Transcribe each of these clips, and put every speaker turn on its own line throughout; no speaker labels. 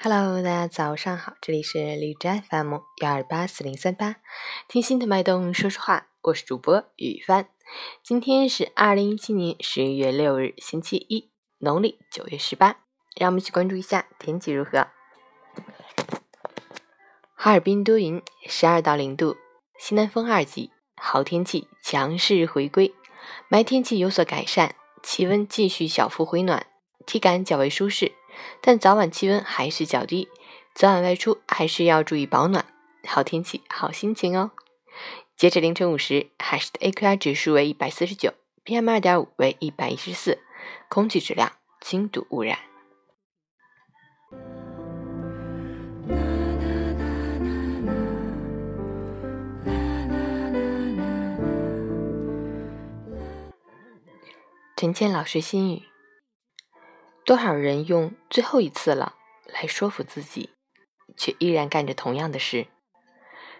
Hello，大家早上好，这里是荔枝 FM 幺二八四零三八，听心的脉动说说话，我是主播雨帆。今天是二零一七年十一月六日，星期一，农历九月十八。让我们一起关注一下天气如何。哈尔滨多云，十二到零度，西南风二级，好天气强势回归，霾天气有所改善，气温继续小幅回暖，体感较为舒适。但早晚气温还是较低，早晚外出还是要注意保暖。好天气，好心情哦。截止凌晨五时，海市的 AQI 指数为一百四十九，PM 二点五为一百一十四，空气质量轻度污染。陈倩老师心语。多少人用“最后一次了”来说服自己，却依然干着同样的事。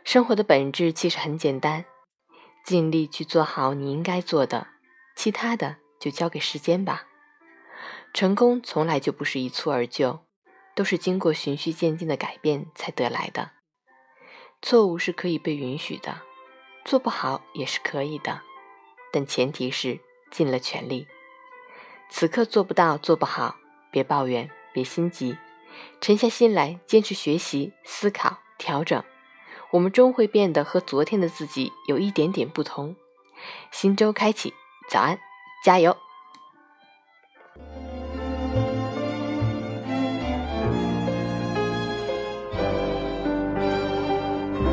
生活的本质其实很简单，尽力去做好你应该做的，其他的就交给时间吧。成功从来就不是一蹴而就，都是经过循序渐进的改变才得来的。错误是可以被允许的，做不好也是可以的，但前提是尽了全力。此刻做不到、做不好，别抱怨，别心急，沉下心来，坚持学习、思考、调整，我们终会变得和昨天的自己有一点点不同。新周开启，早安，加油！